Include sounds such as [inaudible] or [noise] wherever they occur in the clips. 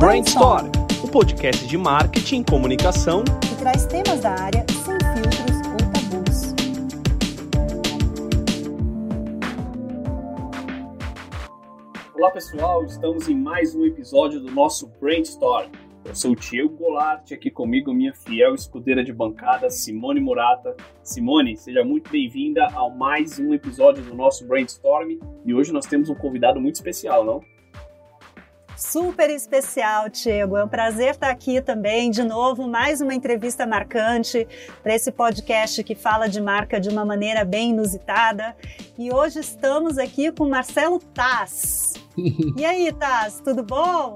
Brainstorm, o podcast de marketing e comunicação que traz temas da área sem filtros ou tabus. Olá pessoal, estamos em mais um episódio do nosso Brainstorm. Eu sou o Diego Goulart, aqui comigo minha fiel escudeira de bancada, Simone Murata. Simone, seja muito bem-vinda ao mais um episódio do nosso Brainstorm. E hoje nós temos um convidado muito especial, não? Super especial, Diego. É um prazer estar aqui também, de novo, mais uma entrevista marcante para esse podcast que fala de marca de uma maneira bem inusitada. E hoje estamos aqui com Marcelo Taz. [laughs] e aí, Taz, tudo bom?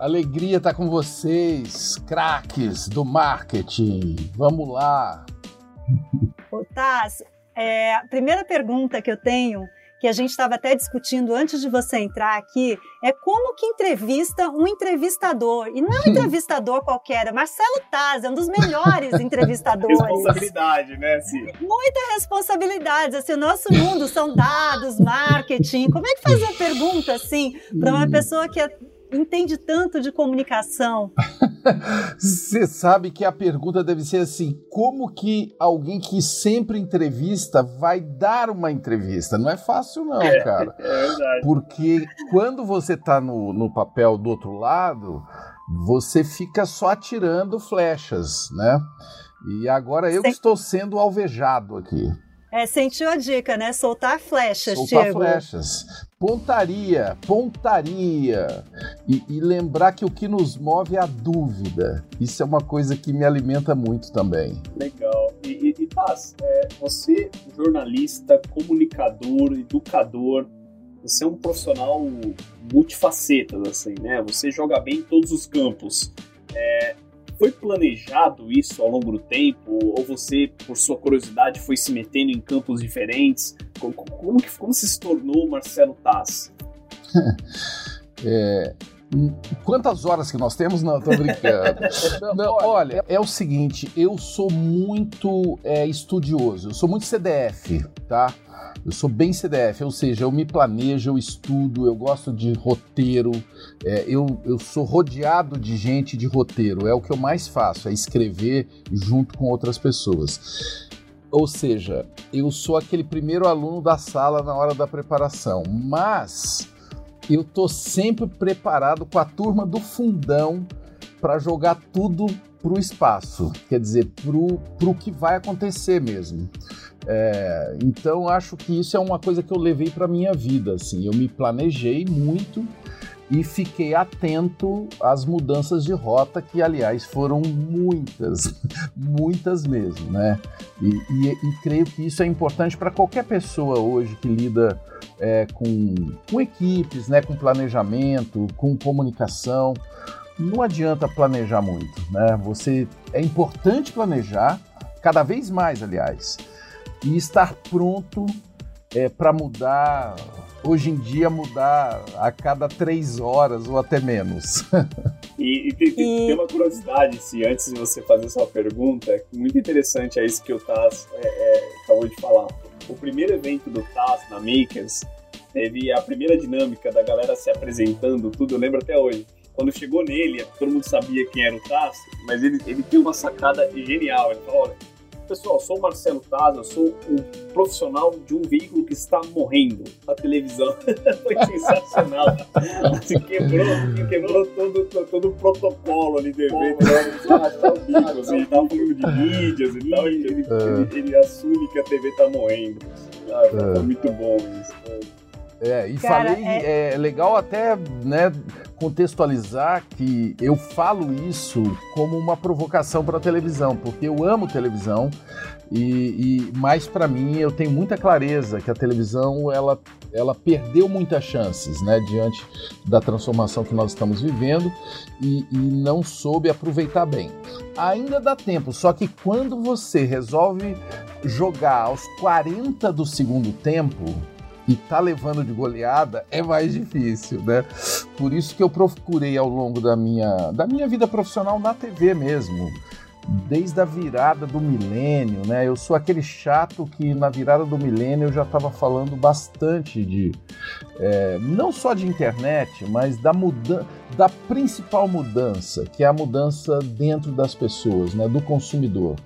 Alegria estar com vocês, craques do marketing. Vamos lá. Ô, Taz, é, a primeira pergunta que eu tenho que a gente estava até discutindo antes de você entrar aqui, é como que entrevista um entrevistador. E não é um entrevistador qualquer, é Marcelo Taz, é um dos melhores [laughs] entrevistadores. Responsabilidade, né, Sim? Muita responsabilidade. Assim, o nosso mundo são dados, marketing. Como é que faz uma pergunta assim para uma pessoa que é entende tanto de comunicação. Você sabe que a pergunta deve ser assim: como que alguém que sempre entrevista vai dar uma entrevista? Não é fácil, não, é, cara. É verdade. Porque quando você está no, no papel do outro lado, você fica só atirando flechas, né? E agora eu que estou sendo alvejado aqui. É, sentiu a dica, né? Soltar flechas, Soltar Diego. flechas. Pontaria, pontaria. E, e, lembrar que o que nos move é a dúvida. Isso é uma coisa que me alimenta muito também. Legal. E, e, e Taz, é, você, jornalista, comunicador, educador, você é um profissional multifacetas, assim, né? Você joga bem em todos os campos. É, foi planejado isso ao longo do tempo? Ou você, por sua curiosidade, foi se metendo em campos diferentes? Como, como, que, como se tornou Marcelo Taz? [laughs] é, Quantas horas que nós temos? Não, tô brincando. [laughs] Não, olha, é o seguinte, eu sou muito é, estudioso, eu sou muito CDF, tá? Eu sou bem CDF, ou seja, eu me planejo, eu estudo, eu gosto de roteiro, é, eu, eu sou rodeado de gente de roteiro, é o que eu mais faço, é escrever junto com outras pessoas. Ou seja, eu sou aquele primeiro aluno da sala na hora da preparação, mas eu tô sempre preparado com a turma do fundão para jogar tudo pro espaço, quer dizer, pro, pro que vai acontecer mesmo. É, então acho que isso é uma coisa que eu levei para minha vida, assim, eu me planejei muito e fiquei atento às mudanças de rota, que aliás foram muitas, [laughs] muitas mesmo, né? E, e, e creio que isso é importante para qualquer pessoa hoje que lida é, com, com equipes, né? Com planejamento, com comunicação. Não adianta planejar muito, né? Você é importante planejar, cada vez mais, aliás, e estar pronto é, para mudar hoje em dia mudar a cada três horas ou até menos. [laughs] e, e, tem, tem, uma curiosidade, se antes de você fazer sua pergunta, muito interessante é isso que o Taz é, é, acabou de falar. O primeiro evento do Taz na Makers teve a primeira dinâmica da galera se apresentando, tudo, eu lembro até hoje. Quando chegou nele, todo mundo sabia quem era o Taz, mas ele, ele tem uma sacada genial. Ele falou: olha, Pessoal, sou o Marcelo Taz, eu sou um profissional de um veículo que está morrendo, a televisão. [laughs] Foi sensacional. Assim, quebrou, quebrou todo, todo o protocolo ali do evento. Assim, ele estava falando de mídias e tal, ele, ele, ele, ele assume que a TV está morrendo. Ah, foi muito bom isso. É, e Cara, falei, é... é... legal até né, contextualizar que eu falo isso como uma provocação para a televisão, porque eu amo televisão e, e mais para mim eu tenho muita clareza que a televisão ela, ela perdeu muitas chances, né, diante da transformação que nós estamos vivendo e, e não soube aproveitar bem. Ainda dá tempo, só que quando você resolve jogar aos 40 do segundo tempo e tá levando de goleada é mais difícil, né? Por isso que eu procurei ao longo da minha, da minha vida profissional na TV mesmo. desde a virada do milênio, né? Eu sou aquele chato que na virada do milênio eu já estava falando bastante de é, não só de internet, mas da mudança, da principal mudança, que é a mudança dentro das pessoas, né? Do consumidor.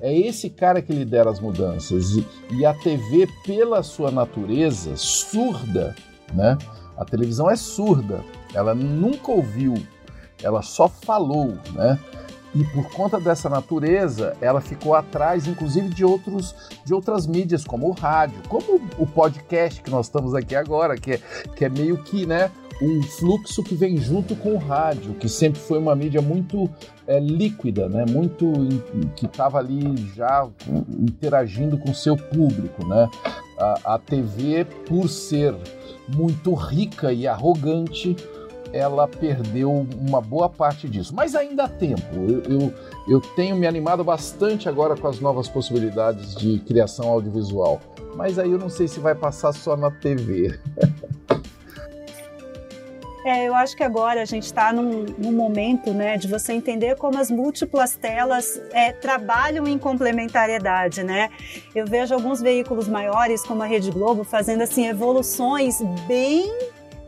É esse cara que lidera as mudanças e, a TV, pela sua natureza surda, né? A televisão é surda, ela nunca ouviu, ela só falou, né? e por conta dessa natureza, ela ficou atrás, inclusive, de, outros, de outras mídias, como o rádio, como o podcast que nós estamos aqui agora, que é, que é meio que né, um fluxo que vem junto com o rádio, que sempre foi uma mídia muito é, líquida, né, muito que estava ali já interagindo com o seu público. Né? A, a TV, por ser muito rica e arrogante, ela perdeu uma boa parte disso. Mas ainda há tempo. Eu, eu, eu, tenho me animado bastante agora com as novas possibilidades de criação audiovisual. Mas aí eu não sei se vai passar só na TV. [laughs] É, eu acho que agora a gente está num, num, momento né, de você entender como as múltiplas telas é, trabalham em complementariedade. Né? Eu vejo alguns veículos maiores, como a Rede Globo, fazendo assim evoluções bem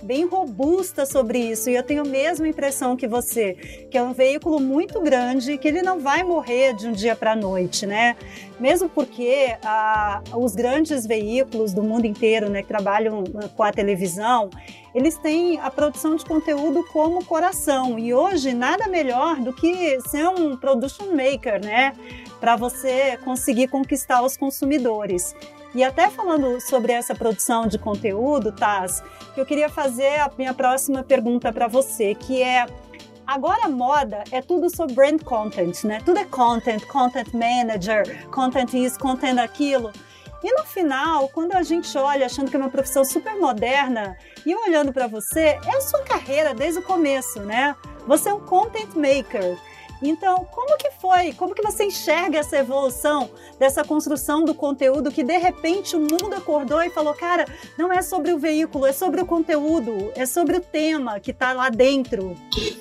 bem robusta sobre isso. E eu tenho a mesma impressão que você, que é um veículo muito grande, que ele não vai morrer de um dia para a noite, né? Mesmo porque ah, os grandes veículos do mundo inteiro, né, que trabalham ah, com a televisão, eles têm a produção de conteúdo como coração. E hoje nada melhor do que ser um production maker, né? Para você conseguir conquistar os consumidores. E até falando sobre essa produção de conteúdo, Taz, eu queria fazer a minha próxima pergunta para você, que é Agora a moda é tudo sobre brand content, né? Tudo é content, content manager, content isso, content aquilo. E no final, quando a gente olha achando que é uma profissão super moderna, e olhando para você, é a sua carreira desde o começo, né? Você é um content maker. Então, como que foi? Como que você enxerga essa evolução dessa construção do conteúdo que de repente o mundo acordou e falou, cara, não é sobre o veículo, é sobre o conteúdo, é sobre o tema que está lá dentro.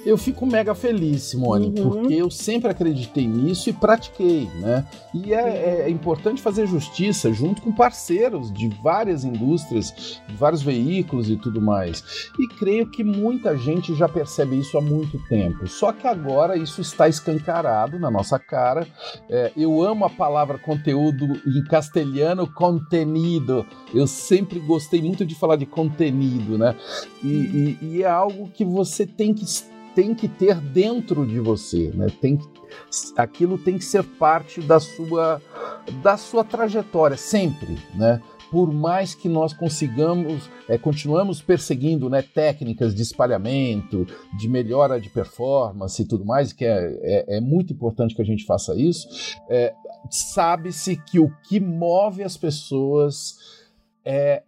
Eu fico mega feliz, Simone, uhum. porque eu sempre acreditei nisso e pratiquei, né? E é, é, importante fazer justiça junto com parceiros de várias indústrias, de vários veículos e tudo mais. E creio que muita gente já percebe isso há muito tempo. Só que agora isso está escancarado na nossa cara. É, eu amo a palavra conteúdo em castelhano, contenido. Eu sempre gostei muito de falar de contenido, né? E, e, e é algo que você tem que tem que ter dentro de você, né? Tem que, aquilo tem que ser parte da sua da sua trajetória sempre, né? Por mais que nós consigamos, é, continuamos perseguindo né, técnicas de espalhamento, de melhora de performance e tudo mais, que é, é, é muito importante que a gente faça isso, é, sabe-se que o que move as pessoas é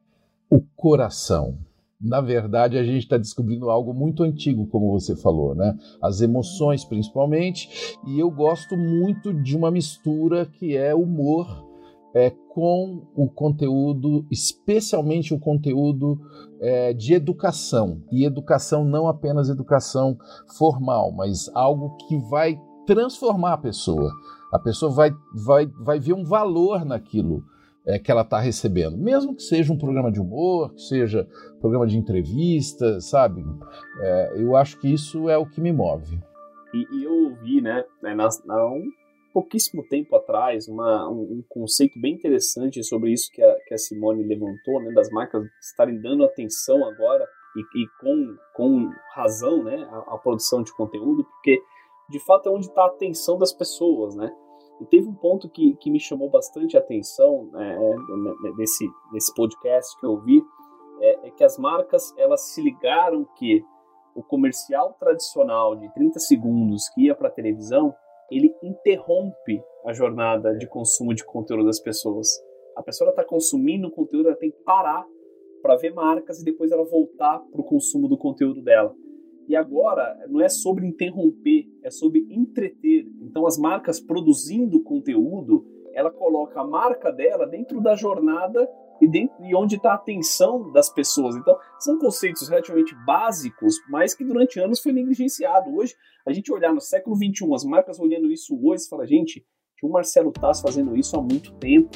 o coração. Na verdade, a gente está descobrindo algo muito antigo, como você falou, né? As emoções, principalmente, e eu gosto muito de uma mistura que é humor é, com o conteúdo, especialmente o conteúdo é, de educação. E educação não apenas educação formal, mas algo que vai transformar a pessoa. A pessoa vai, vai, vai ver um valor naquilo é, que ela está recebendo, mesmo que seja um programa de humor, que seja programa de entrevista, sabe? É, eu acho que isso é o que me move. E, e eu ouvi, né, na, na, pouquíssimo tempo atrás uma, um, um, conceito bem interessante sobre isso que a, que a Simone levantou, né, das marcas estarem dando atenção agora e, e com, com razão né, à, à, produção de conteúdo, porque de fato é onde está a atenção das pessoas, né? E teve um ponto que, que me chamou bastante a atenção é, nesse, nesse podcast que eu ouvi, é, é que as marcas elas se ligaram que o comercial tradicional de 30 segundos que ia para a televisão ele interrompe a jornada de consumo de conteúdo das pessoas. A pessoa está consumindo o conteúdo, ela tem que parar para ver marcas e depois ela voltar para o consumo do conteúdo dela. E agora não é sobre interromper, é sobre entreter. Então as marcas produzindo conteúdo, ela coloca a marca dela dentro da jornada e, dentro, e onde está a atenção das pessoas. Então, são conceitos relativamente básicos, mas que durante anos foi negligenciado. Hoje, a gente olhar no século XXI, as marcas olhando isso hoje, fala, gente, tinha o Marcelo Tass fazendo isso há muito tempo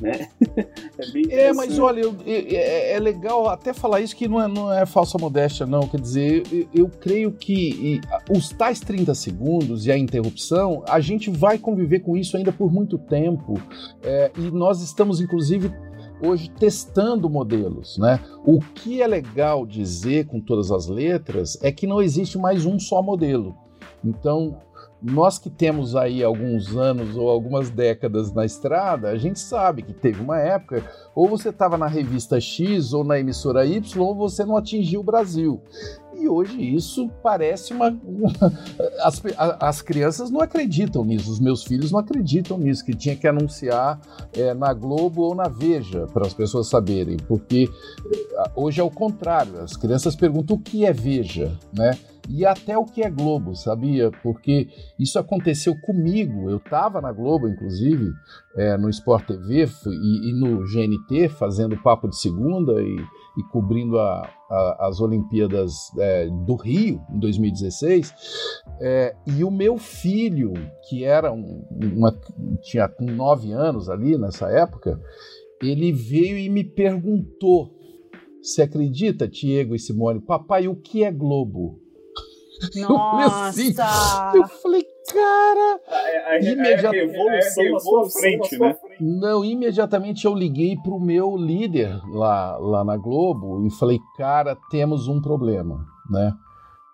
né? [laughs] é, é mas olha, eu, é, é, legal até falar isso que não é, não é falsa modéstia, não. Quer dizer, eu, eu creio que e, os tais 30 segundos e a interrupção, a gente vai conviver com isso ainda por muito tempo. É, e nós estamos, inclusive, hoje testando modelos, né? O que é legal dizer com todas as letras é que não existe mais um só modelo. Então, nós que temos aí alguns anos ou algumas décadas na estrada, a gente sabe que teve uma época, ou você estava na revista X ou na emissora Y, ou você não atingiu o Brasil. E hoje isso parece uma. as, as crianças não acreditam nisso, os meus filhos não acreditam nisso, que tinha que anunciar é, na Globo ou na Veja, para as pessoas saberem, porque é, hoje é o contrário, as crianças perguntam o que é Veja, né? e até o que é Globo, sabia? Porque isso aconteceu comigo. Eu estava na Globo, inclusive, é, no Sport TV e, e, no GNT, fazendo papo de segunda e, e cobrindo a, a, as Olimpíadas é, do Rio, em 2016. É, e o meu filho, que era um, uma, tinha nove anos ali nessa época, ele veio e me perguntou. Você acredita, Diego e Simone? Papai, o que é Globo? Nossa! [laughs] Assim, eu falei, cara. A, a, imediat... a revolução, a na sua frente, né? Não, imediatamente eu liguei para o meu líder lá, lá na Globo e falei, cara, temos um problema, né?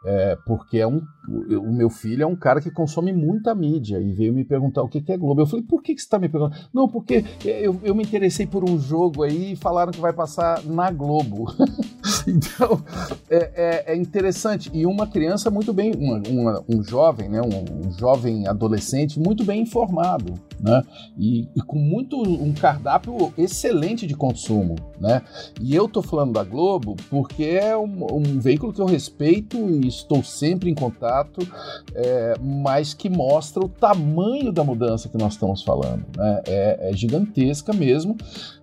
É, porque é um, o meu filho é um cara que consome muita mídia e veio me perguntar o que, é Globo. Eu falei, por que, que você está me perguntando? Não, porque eu, eu me interessei por um jogo aí e falaram que vai passar na Globo. [laughs] então, é, é, é, interessante. E uma criança muito bem, uma, uma, um jovem, né, um, um, jovem adolescente muito bem informado, né? E, e, com muito um cardápio excelente de consumo, né? E eu tô falando da Globo porque é um, um veículo que eu respeito e estou sempre em contato, é, mas que mostra o tamanho da mudança que nós estamos falando. Né? É, é gigantesca mesmo,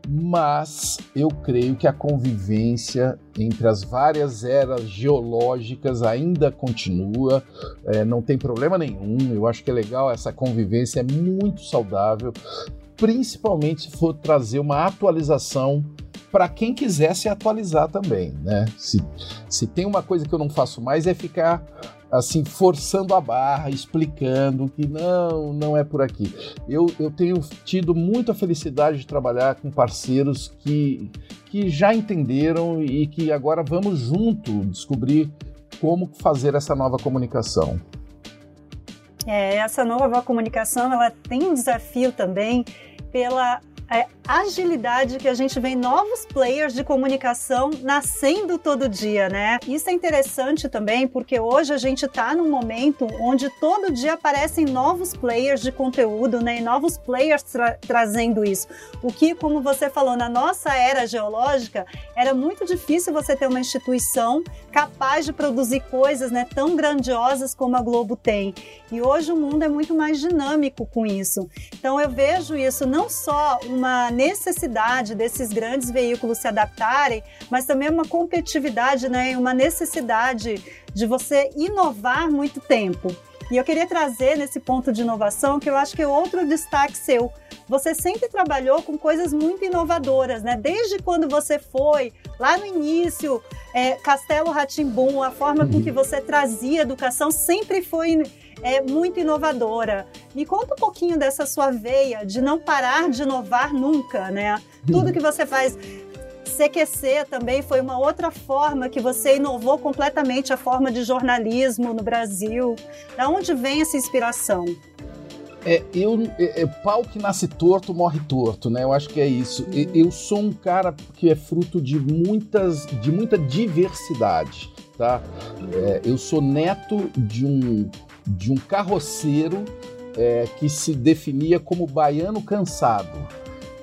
mas eu creio que a convivência entre as várias eras geológicas ainda continua, é, não tem problema nenhum. Eu acho que é legal essa convivência, é muito saudável, principalmente se for trazer uma atualização para quem quiser se atualizar também, né? Se, se tem uma coisa que eu não faço mais é ficar assim forçando a barra, explicando que não, não é por aqui. Eu, eu tenho tido muita felicidade de trabalhar com parceiros que, que já entenderam e que agora vamos junto descobrir como fazer essa nova comunicação. É, essa nova comunicação ela tem um desafio também pela é, agilidade que a gente vê novos players de comunicação nascendo todo dia, né? Isso é interessante também porque hoje a gente está num momento onde todo dia aparecem novos players de conteúdo, né? E novos players tra trazendo isso. O que, como você falou, na nossa era geológica, era muito difícil você ter uma instituição capaz de produzir coisas né, tão grandiosas como a Globo tem. E hoje o mundo é muito mais dinâmico com isso. Então eu vejo isso não só uma necessidade desses grandes veículos se adaptarem, mas também uma competitividade, né, uma necessidade de você inovar muito tempo. E eu queria trazer nesse ponto de inovação que eu acho que é outro destaque seu. Você sempre trabalhou com coisas muito inovadoras, né? Desde quando você foi lá no início, é, Castelo Ratimbum, a forma com que você trazia educação sempre foi é muito inovadora. Me conta um pouquinho dessa sua veia de não parar de inovar nunca, né? Tudo que você faz. CQC também foi uma outra forma que você inovou completamente a forma de jornalismo no Brasil. Da onde vem essa inspiração? É, eu, é, é, pau que nasce torto morre torto, né? Eu acho que é isso. Uhum. Eu sou um cara que é fruto de muitas, de muita diversidade, tá? É, eu sou neto de um de um carroceiro é, que se definia como baiano cansado.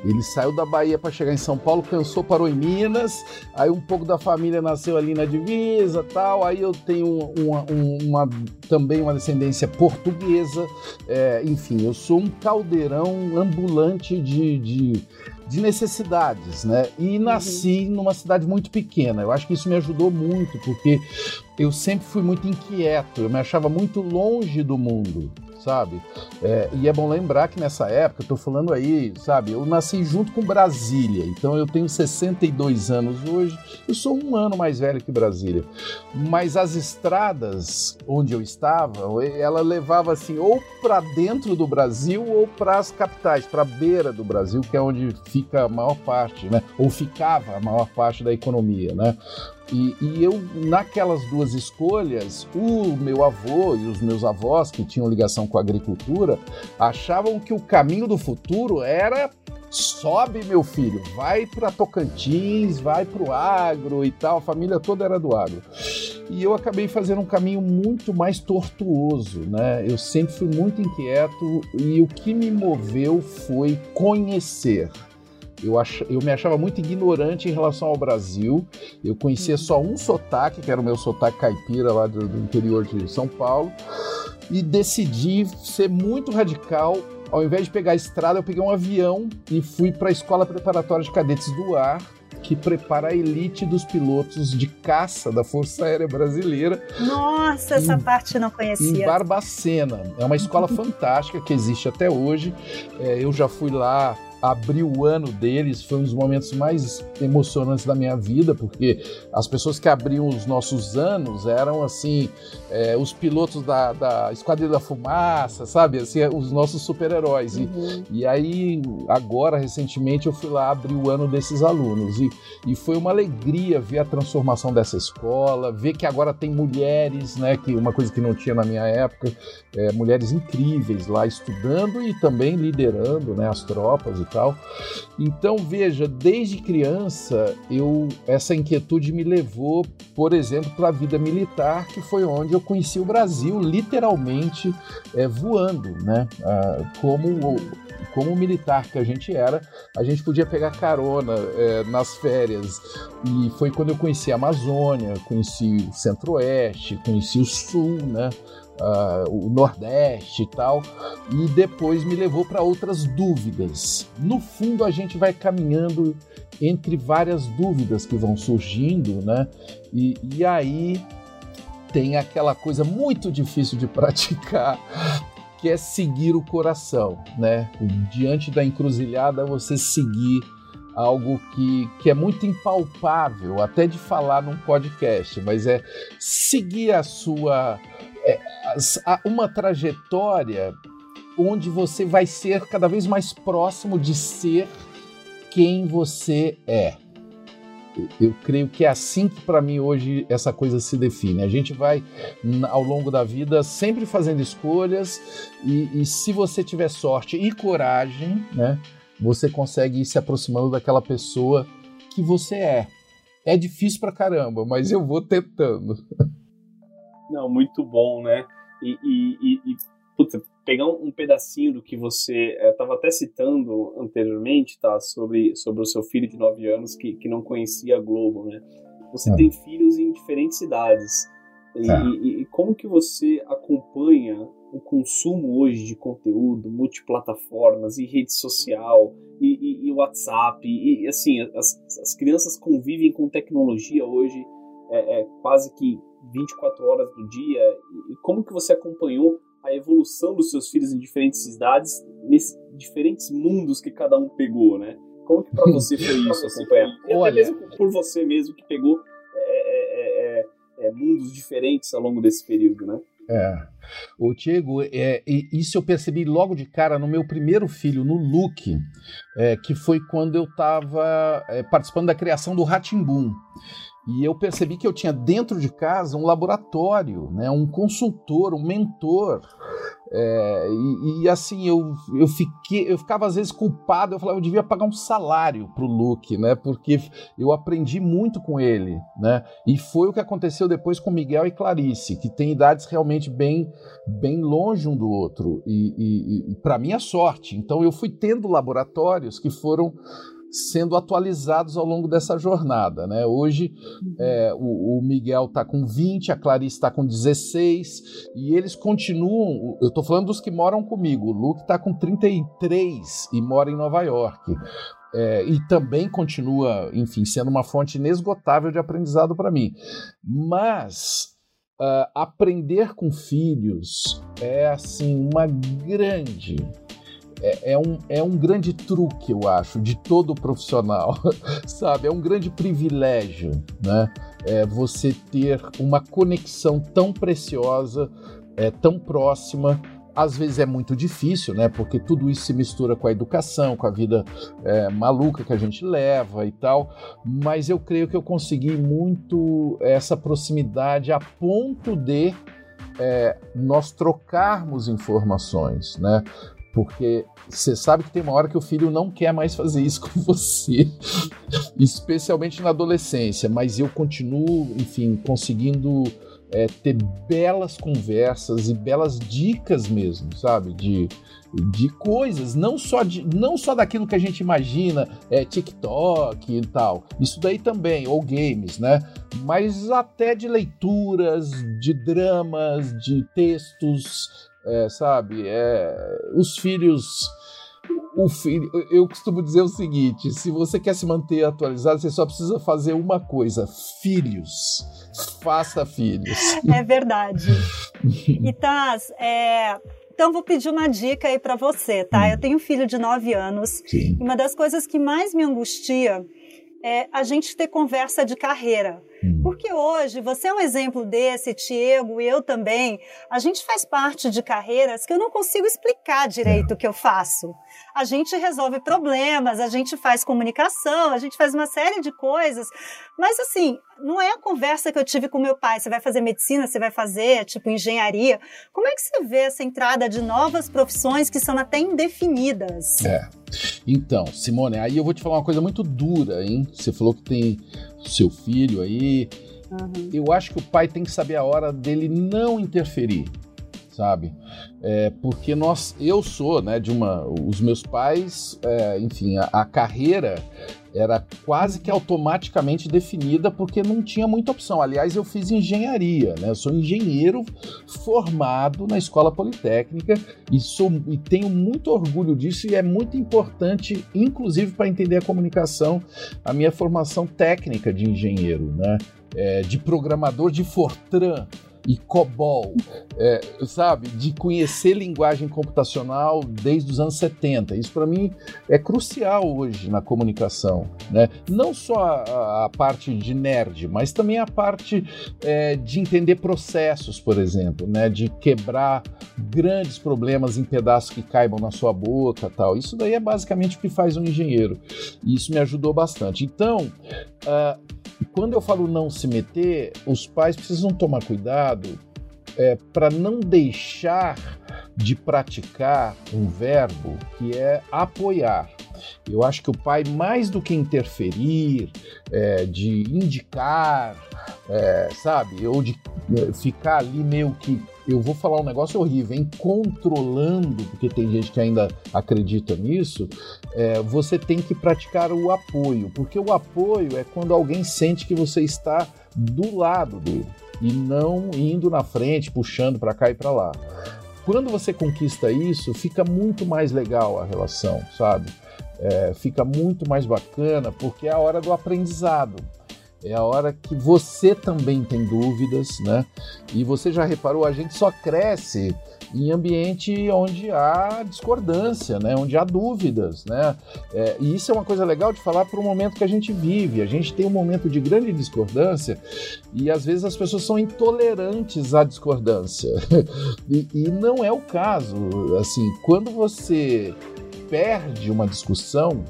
Ele saiu da Bahia para chegar em São Paulo, cansou, parou em Minas. Aí um pouco da família nasceu ali na divisa, tal. Aí eu tenho uma, uma também uma descendência portuguesa. É, enfim, eu sou um caldeirão ambulante de, de de necessidades, né? E nasci uhum. numa cidade muito pequena. Eu acho que isso me ajudou muito, porque eu sempre fui muito inquieto, eu me achava muito longe do mundo sabe? É, e é bom lembrar que nessa época, tô falando aí, sabe, eu nasci junto com Brasília, então eu tenho 62 anos hoje, eu sou um ano mais velho que Brasília. Mas as estradas onde eu estava, ela levava assim, ou para dentro do Brasil ou para as capitais, para a beira do Brasil, que é onde fica a maior parte, né? Ou ficava a maior parte da economia, né? E, e, eu, naquelas duas escolhas, o meu avô e os meus avós, que tinham ligação com a agricultura, achavam que o caminho do futuro era sobe, meu filho, vai para Tocantins, vai para o agro e tal, a família toda era do agro. E eu acabei fazendo um caminho muito mais tortuoso, né? Eu sempre fui muito inquieto e o que me moveu foi conhecer eu, ach, eu me achava muito ignorante em relação ao Brasil. Eu conhecia só um sotaque, que era o meu sotaque caipira lá do, do interior de São Paulo. E decidi ser muito radical ao invés de pegar a estrada, eu peguei um avião e fui para a Escola Preparatória de Cadetes do Ar, que prepara a elite dos pilotos de caça da Força Aérea Brasileira. Nossa, essa em, parte eu não conhecia. Em Barbacena. É uma escola fantástica que existe até hoje. É, eu já fui lá abrir o ano deles foi um dos momentos mais emocionantes da minha vida, porque as pessoas que abriam os nossos anos eram assim, é, os pilotos da, da Esquadrilha da Fumaça, sabe? Assim, os nossos super-heróis. Uhum. E, e aí, agora, recentemente, eu fui lá abrir o ano desses alunos. E, e foi uma alegria ver a transformação dessa escola, ver que agora tem mulheres, né? Que uma coisa que não tinha na minha época, é, mulheres incríveis lá estudando e também liderando né, as tropas e tal. Então, veja, desde criança, eu essa inquietude me levou, por exemplo, para a vida militar, que foi onde eu conheci o Brasil, literalmente é, voando, né? Ah, como como militar que a gente era, a gente podia pegar carona é, nas férias. E foi quando eu conheci a Amazônia, conheci o Centro-Oeste, conheci o Sul, né? Uh, o Nordeste e tal, e depois me levou para outras dúvidas. No fundo, a gente vai caminhando entre várias dúvidas que vão surgindo, né? E, e aí tem aquela coisa muito difícil de [laughs] praticar, que é seguir o coração, né? Diante da encruzilhada, você seguir algo que, que é muito impalpável, até de falar num podcast, mas é seguir a sua uma trajetória onde você vai ser cada vez mais próximo de ser quem você é. Eu creio que é assim que para mim hoje essa coisa se define. A gente vai ao longo da vida sempre fazendo escolhas e, e se você tiver sorte e coragem, né, você consegue ir se aproximando daquela pessoa que você é. É difícil pra caramba, mas eu vou tentando. [laughs] Não, muito bom, né? E, e, e, e putz, pegar um, pedacinho do que você estava é, até citando anteriormente, tá? Sobre, sobre o seu filho de 9 anos que, que não conhecia a Globo, né? Você é. tem filhos em diferentes cidades. E, é. e, e, como que você acompanha o consumo hoje de conteúdo, multiplataformas e rede social e, e WhatsApp? E, assim, as, as crianças convivem com tecnologia hoje é, é quase que 24 horas do dia e como que você acompanhou a evolução dos seus filhos em diferentes cidades, nesses diferentes mundos que cada um pegou, né? Como que para você foi [laughs] isso acompanhar? E Olha, até mesmo por você mesmo que pegou é é, é, é, é, mundos diferentes ao longo desse período, né? É. O Diego, é, isso eu percebi logo de cara no meu primeiro filho, no Luke, é, que foi quando eu estava é, participando da criação do Ratimbum. E eu percebi que eu tinha dentro de casa um laboratório, né, um consultor, um mentor. É, e, e, assim, eu, eu, fiquei, eu ficava às vezes culpado, eu falava, eu devia pagar um salário para o Luke, né? Porque eu aprendi muito com ele, né? E foi o que aconteceu depois com Miguel e Clarice, que têm idades realmente bem, bem longe um do outro. E, e, e para minha sorte. Então eu fui tendo laboratórios que foram sendo atualizados ao longo dessa jornada. Né? Hoje é, o, o, Miguel está com 20, a Clarice está com 16, e eles continuam. Eu estou falando dos que moram comigo. O Luke está com 33 e mora em Nova York. é, e também continua, enfim, sendo uma fonte inesgotável de aprendizado para mim. Mas uh, aprender com filhos é assim uma grande é, é, um, é um grande truque, eu acho, de todo profissional, [laughs] sabe? É um grande privilégio, né? É você ter uma conexão tão preciosa, é, tão próxima às vezes é muito difícil, né? Porque tudo isso se mistura com a educação, com a vida é, maluca que a gente leva e tal. Mas eu creio que eu consegui muito essa proximidade a ponto de é, nós trocarmos informações, né? Porque você sabe que tem uma hora que o filho não quer mais fazer isso [laughs] com você, especialmente na adolescência, mas eu continuo, enfim, conseguindo é, ter belas conversas e belas dicas mesmo, sabe? De, de coisas, não só, de, não só daquilo que a gente imagina, é, TikTok e tal, isso daí também, ou games, né? Mas até de leituras, de dramas, de textos, é, sabe? É, os filhos o filho, eu costumo dizer o seguinte: se você quer se manter atualizado, você só precisa fazer uma coisa: filhos. Faça filhos. É verdade. [laughs] E Taz, é, então vou pedir uma dica aí para você, tá? Hum. Eu tenho um filho de 9 anos. Sim. E uma das coisas que mais me angustia é a gente ter conversa de carreira. Hum. Porque hoje, você é um exemplo desse, Tiago, e eu também, a gente faz parte de carreiras que eu não consigo explicar direito é. o que eu faço. A gente resolve problemas, a gente faz comunicação, a gente faz uma série de coisas, mas assim, não é a conversa que eu tive com meu pai, você vai fazer medicina, você vai fazer, tipo, engenharia. Como é que você vê essa entrada de novas profissões que são até indefinidas? É. Então, Simone, aí eu vou te falar uma coisa muito dura, hein? Você falou que tem seu filho aí. Uhum. Eu acho que o pai tem que saber a hora dele não interferir, sabe? É, porque nós, eu sou, né, de uma, os meus pais, é, enfim, a, a, carreira era quase que automaticamente definida porque não tinha muita opção. Aliás, eu fiz engenharia, né? Eu sou engenheiro formado na escola politécnica e sou e tenho muito orgulho disso e é muito importante, inclusive para entender a comunicação, a minha formação técnica de engenheiro, né? É, de programador de Fortran e COBOL, é, sabe? De conhecer linguagem computacional desde os anos 70. Isso para mim é crucial hoje na comunicação, né? Não só a, a parte de nerd, mas também a parte é, de entender processos, por exemplo, né? De quebrar grandes problemas em pedaços que caibam na sua boca, tal. Isso daí é basicamente o que faz um engenheiro. E isso me ajudou bastante. Então, uh, quando eu falo não se meter, os pais precisam tomar cuidado é, para não deixar de praticar um verbo que é apoiar. Eu acho que o pai, mais do que interferir, é, de indicar, é, sabe, ou de é, ficar ali meio que eu vou falar um negócio horrível, hein? Controlando, porque tem gente que ainda acredita nisso, é, você tem que praticar o apoio, porque o apoio é quando alguém sente que você está do lado dele e não indo na frente, puxando para cá e para lá. Quando você conquista isso, fica muito mais legal a relação, sabe? É, fica muito mais bacana porque é a hora do aprendizado é a hora que você também tem dúvidas, né? E você já reparou, a gente só cresce em ambiente onde há discordância, né? Onde há dúvidas, né? É, e isso é uma coisa legal de falar para o momento que a gente vive. A gente tem um momento de grande discordância e às vezes as pessoas são intolerantes à discordância. [laughs] e, e não é o caso. Assim, quando você perde uma discussão,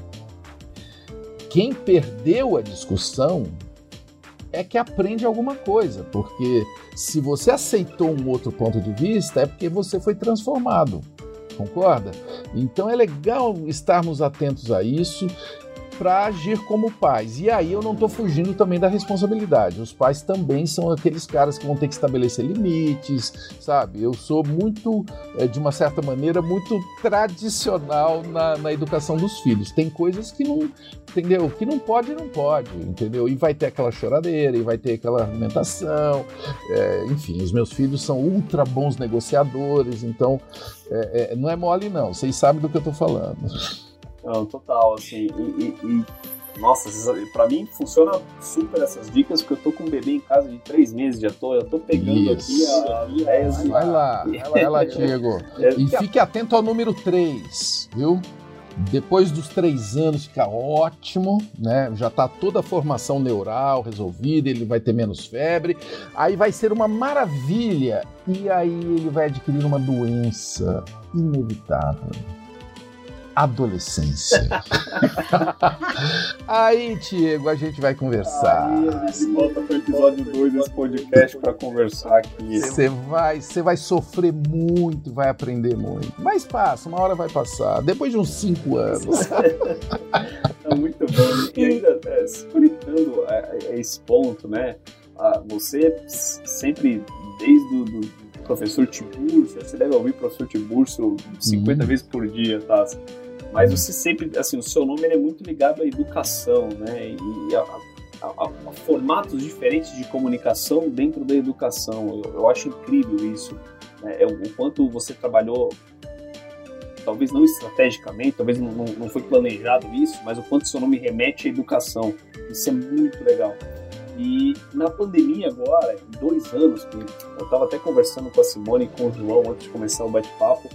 quem perdeu a discussão é que aprende alguma coisa, porque se você aceitou um outro ponto de vista, é porque você foi transformado. Concorda? Então é legal estarmos atentos a isso para agir como pais. E aí eu não estou fugindo também da responsabilidade. Os pais também são aqueles caras que vão ter que estabelecer limites, sabe? Eu sou muito, é, de uma certa maneira, muito tradicional na, na educação dos filhos. Tem coisas que não, entendeu? Que não pode, não pode, entendeu? E vai ter aquela choradeira, e vai ter aquela argumentação. É, enfim, os meus filhos são ultra bons negociadores, então é, é, não é mole, não. Vocês sabem do que eu estou falando. Não, total, assim, e, e, e nossa, para mim funciona super essas dicas, porque eu tô com um bebê em casa de três meses, já tô, eu tô pegando Isso. aqui a, a [laughs] Vai lá, vai lá, Diego. É, e fique atento ao número 3, viu? Depois dos três anos fica ótimo, né? Já tá toda a formação neural resolvida, ele vai ter menos febre, aí vai ser uma maravilha. E aí ele vai adquirir uma doença inevitável adolescência. [laughs] aí, Diego, a gente vai conversar. Aí a gente volta pro episódio 2 desse podcast para conversar aqui. Você vai, você vai sofrer muito, vai aprender muito. Mas passa, uma hora vai passar. Depois de uns 5 anos. é [laughs] muito bom. E ainda, é, se conectando a, a, esse ponto, né? você sempre, desde o do, professor Tiburcio, você deve ouvir professor Tiburcio 50 uhum. vezes por dia, tá? Mas você sempre, assim, o seu nome é muito ligado à educação, né? E a, a, a, formatos diferentes de comunicação dentro da educação. Eu, eu acho incrível isso. Né? É, o quanto você trabalhou, talvez não estrategicamente, talvez não, não, não foi planejado isso, mas o quanto seu nome remete à educação. Isso é muito legal. E na pandemia agora, dois anos, eu estava até conversando com a Simone e com o João antes de começar o bate-papo,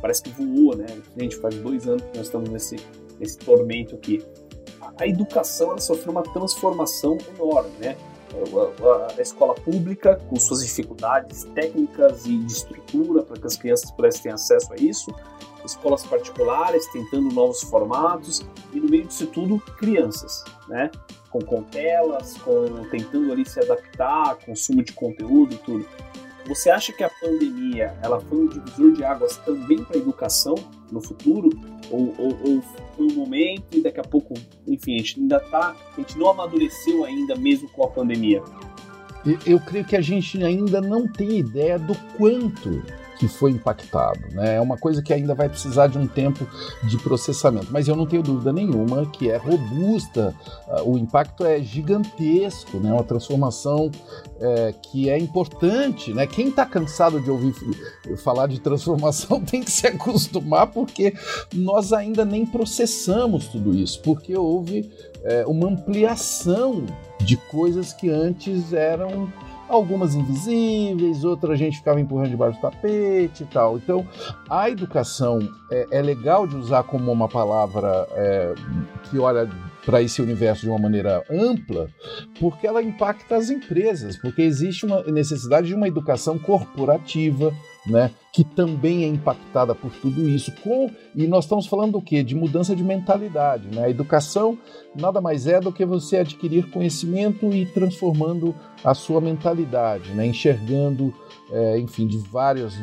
parece que voou, né? Gente, faz dois anos que nós estamos nesse, nesse tormento aqui. A, a educação ela sofreu uma transformação enorme, né? A, a, a, escola pública, com suas dificuldades técnicas e de estrutura para que as crianças pudessem ter acesso a isso, escolas particulares tentando novos formatos e no meio disso tudo crianças, né? Com, com telas, com tentando ali se adaptar, consumo de conteúdo e tudo. Você acha que a pandemia ela foi um divisor de águas também para a educação no futuro? Ou, ou, ou, foi um momento e daqui a pouco, enfim, a gente ainda tá, a gente não amadureceu ainda mesmo com a pandemia? Eu creio que a gente ainda não tem ideia do quanto que foi impactado. Né? É uma coisa que ainda vai precisar de um tempo de processamento, mas eu não tenho dúvida nenhuma que é robusta, uh, o impacto é gigantesco, né? uma transformação é, que é importante. Né? Quem está cansado de ouvir falar de transformação [laughs] tem que se acostumar, porque nós ainda nem processamos tudo isso, porque houve é, uma ampliação de coisas que antes eram algumas invisíveis, outras a gente ficava empurrando debaixo do tapete e tal. Então, a educação é, é legal de usar como uma palavra é, que olha para esse universo de uma maneira ampla, porque ela impacta as empresas, porque existe uma necessidade de uma educação corporativa, né, que também é impactada por tudo isso. Com, e nós estamos falando do quê? De mudança de mentalidade. Né? A educação nada mais é do que você adquirir conhecimento e transformando a sua mentalidade, né? enxergando, é, enfim, de vários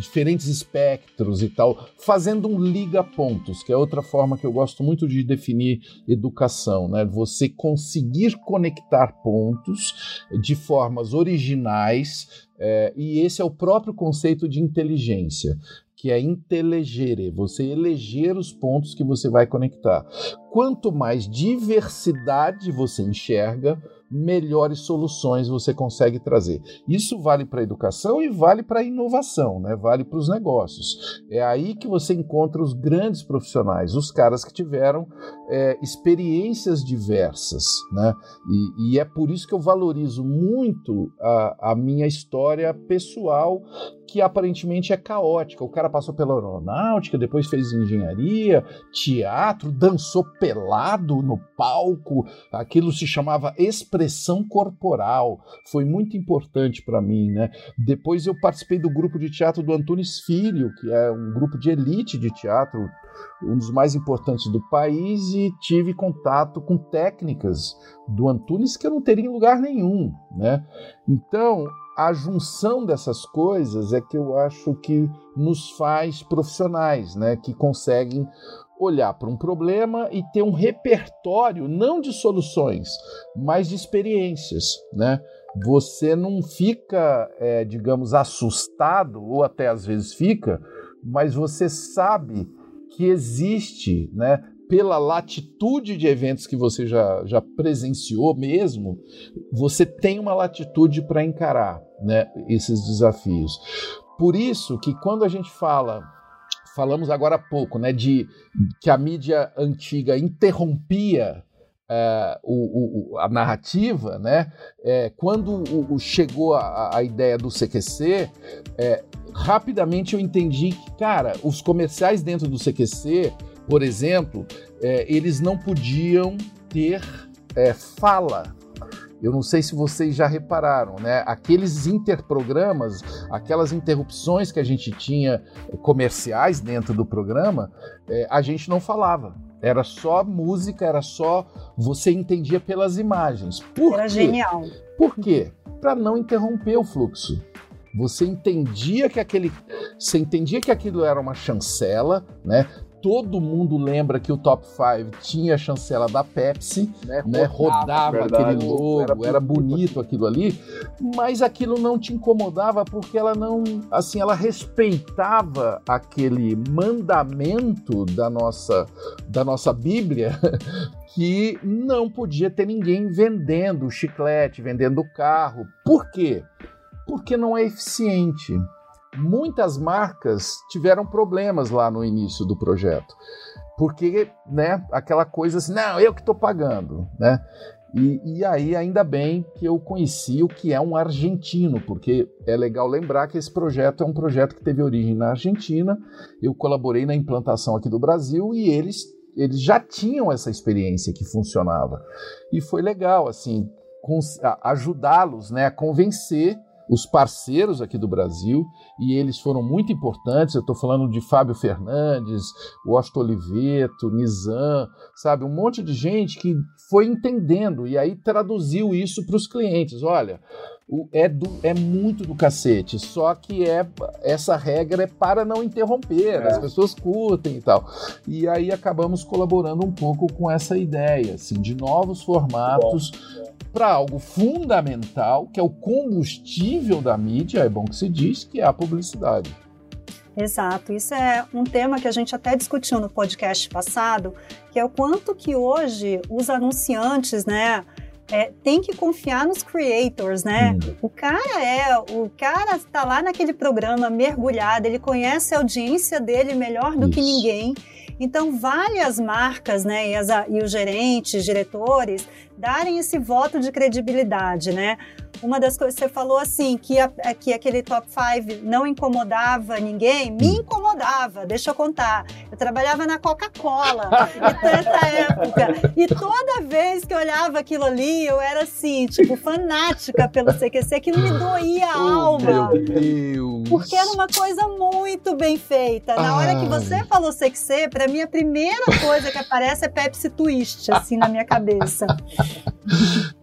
diferentes espectros e tal, fazendo um liga-pontos, que é outra forma que eu gosto muito de definir educação. Né? Você conseguir conectar pontos de formas originais é, e esse é o próprio conceito de inteligência, que é inteligere, você eleger os pontos que você vai conectar. Quanto mais diversidade você enxerga, melhores soluções você consegue trazer. Isso vale para a educação e vale para a inovação, né? vale para os negócios. É aí que você encontra os grandes profissionais, os caras que tiveram é, experiências diversas. Né? E, e, é por isso que eu valorizo muito a, a minha história pessoal que aparentemente é caótica. O cara passou pela aeronáutica, depois fez engenharia, teatro, dançou pelado no palco. Aquilo se chamava expressão corporal. Foi muito importante para mim, né? Depois eu participei do grupo de teatro do Antunes Filho, que é um grupo de elite de teatro, um dos mais importantes do país, e tive contato com técnicas do Antunes que eu não teria em lugar nenhum, né? Então, a junção dessas coisas é que eu acho que nos faz profissionais, né, que conseguem olhar para um problema e ter um repertório não de soluções, mas de experiências, né? Você não fica, é, digamos, assustado ou até às vezes fica, mas você sabe que existe, né? Pela latitude de eventos que você já, já presenciou mesmo, você tem uma latitude para encarar né, esses desafios. Por isso que quando a gente fala falamos agora há pouco, né, de que a mídia antiga interrompia é, o, o, a narrativa, né? É, quando o, chegou a, a, ideia do CQC, é, rapidamente eu entendi que, cara, os comerciais dentro do CQC, por exemplo, é, eles não podiam ter é, fala. Eu não sei se vocês já repararam, né? Aqueles interprogramas, aquelas interrupções que a gente tinha comerciais dentro do programa, é, a gente não falava. Era só música, era só. Você entendia pelas imagens. Por era quê? genial. Por quê? Para não interromper o fluxo. Você entendia que aquele, você entendia que aquilo era uma chancela, né? Todo mundo lembra que o Top 5 tinha a chancela da Pepsi, né? né? Rodava, aquele logo, era, era bonito aquilo ali, mas aquilo não te incomodava porque ela não, assim, ela respeitava aquele mandamento da nossa da nossa Bíblia [laughs] que não podia ter ninguém vendendo chiclete, vendendo carro. Por quê? Porque não é eficiente muitas marcas tiveram problemas lá no início do projeto. Porque, né, aquela coisa assim, não, eu que estou pagando, né? E, e, aí, ainda bem que eu conheci o que é um argentino, porque é legal lembrar que esse projeto é um projeto que teve origem na Argentina. Eu colaborei na implantação aqui do Brasil e eles, eles já tinham essa experiência que funcionava. E foi legal, assim, ajudá-los né, a convencer os parceiros aqui do Brasil, e eles foram muito importantes. Eu estou falando de Fábio Fernandes, Washington Oliveto, Nizam, sabe? Um monte de gente que foi entendendo e aí traduziu isso para os clientes. Olha, é, do, é muito do cacete, só que é essa regra é para não interromper, é. as pessoas curtem e tal. E aí acabamos colaborando um pouco com essa ideia, assim, de novos formatos para algo fundamental, que é o combustível da mídia, é bom que se diz, que é a publicidade. Exato, isso é um tema que a gente até discutiu no podcast passado, que é o quanto que hoje os anunciantes, né, é, tem que confiar nos creators, né? Hum. O cara é, o cara está lá naquele programa mergulhado, ele conhece a audiência dele melhor do Isso. que ninguém. Então, vale as marcas, né, e, as, e os gerentes, diretores, darem esse voto de credibilidade, né? Uma das coisas que você falou assim, que, a, que aquele top 5 não incomodava ninguém, me incomodava, deixa eu contar. Eu trabalhava na Coca-Cola [laughs] nessa época. E toda vez que eu olhava aquilo ali, eu era assim, tipo, fanática pelo CQC, aquilo me doía a oh, alma. Meu Deus! Porque era uma coisa muito bem feita. Na hora que você falou CQC, pra mim a primeira coisa que aparece é Pepsi Twist, assim, na minha cabeça. [laughs]